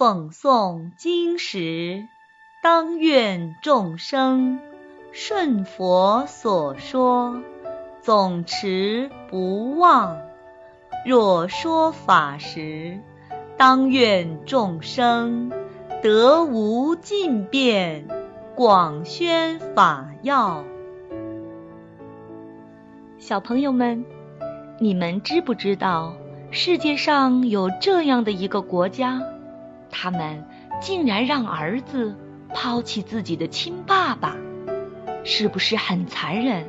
讽诵经时，当愿众生顺佛所说，总持不忘。若说法时，当愿众生得无尽变，广宣法要。小朋友们，你们知不知道世界上有这样的一个国家？他们竟然让儿子抛弃自己的亲爸爸，是不是很残忍？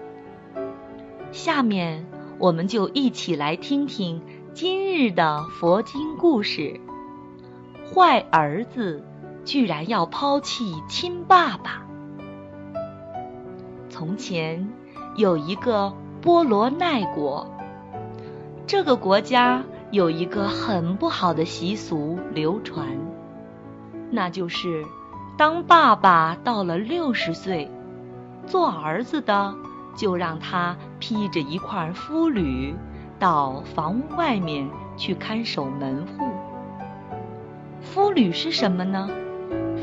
下面我们就一起来听听今日的佛经故事：坏儿子居然要抛弃亲爸爸。从前有一个波罗奈国，这个国家有一个很不好的习俗流传。那就是，当爸爸到了六十岁，做儿子的就让他披着一块夫履，到房屋外面去看守门户。夫履是什么呢？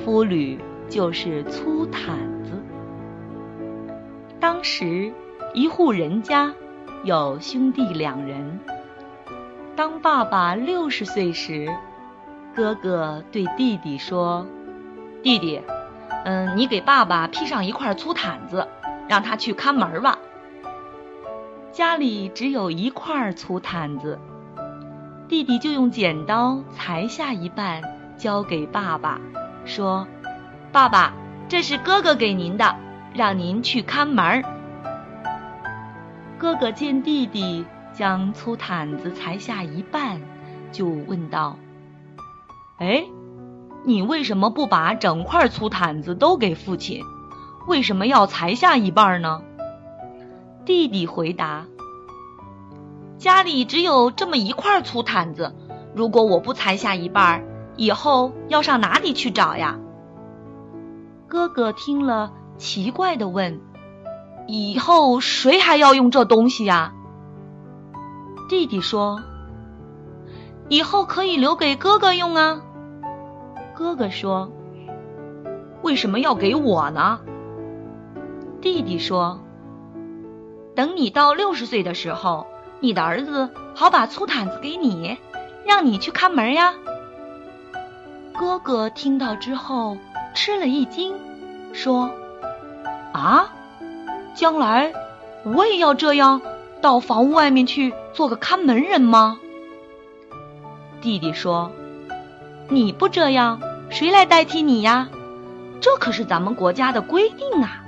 夫履就是粗毯子。当时一户人家有兄弟两人，当爸爸六十岁时。哥哥对弟弟说：“弟弟，嗯，你给爸爸披上一块粗毯子，让他去看门吧。”家里只有一块粗毯子，弟弟就用剪刀裁下一半，交给爸爸，说：“爸爸，这是哥哥给您的，让您去看门。”哥哥见弟弟将粗毯子裁下一半，就问道。哎，你为什么不把整块粗毯子都给父亲？为什么要裁下一半呢？弟弟回答：“家里只有这么一块粗毯子，如果我不裁下一半，以后要上哪里去找呀？”哥哥听了，奇怪的问：“以后谁还要用这东西呀？”弟弟说：“以后可以留给哥哥用啊。”哥哥说：“为什么要给我呢？”弟弟说：“等你到六十岁的时候，你的儿子好把粗毯子给你，让你去看门呀。”哥哥听到之后吃了一惊，说：“啊，将来我也要这样到房屋外面去做个看门人吗？”弟弟说。你不这样，谁来代替你呀？这可是咱们国家的规定啊！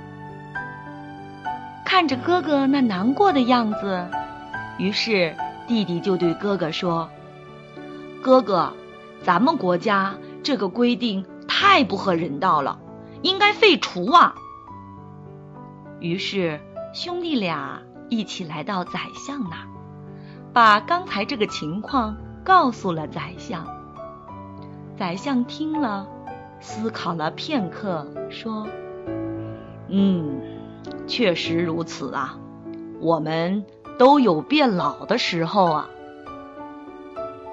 看着哥哥那难过的样子，于是弟弟就对哥哥说：“哥哥，咱们国家这个规定太不合人道了，应该废除啊！”于是兄弟俩一起来到宰相那儿，把刚才这个情况告诉了宰相。宰相听了，思考了片刻，说：“嗯，确实如此啊，我们都有变老的时候啊。”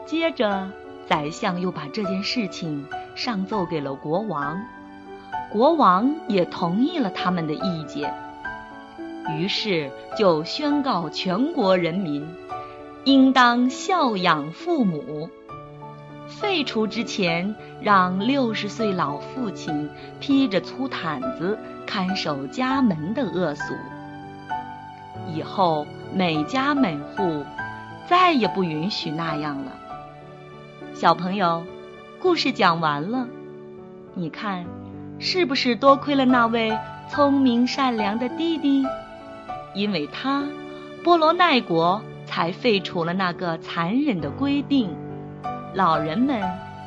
接着，宰相又把这件事情上奏给了国王，国王也同意了他们的意见，于是就宣告全国人民应当孝养父母。废除之前，让六十岁老父亲披着粗毯子看守家门的恶俗。以后每家每户再也不允许那样了。小朋友，故事讲完了，你看是不是多亏了那位聪明善良的弟弟？因为他，波罗奈国才废除了那个残忍的规定。老人们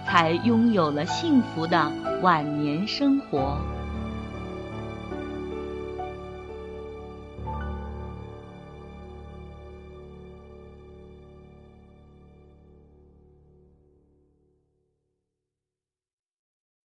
才拥有了幸福的晚年生活。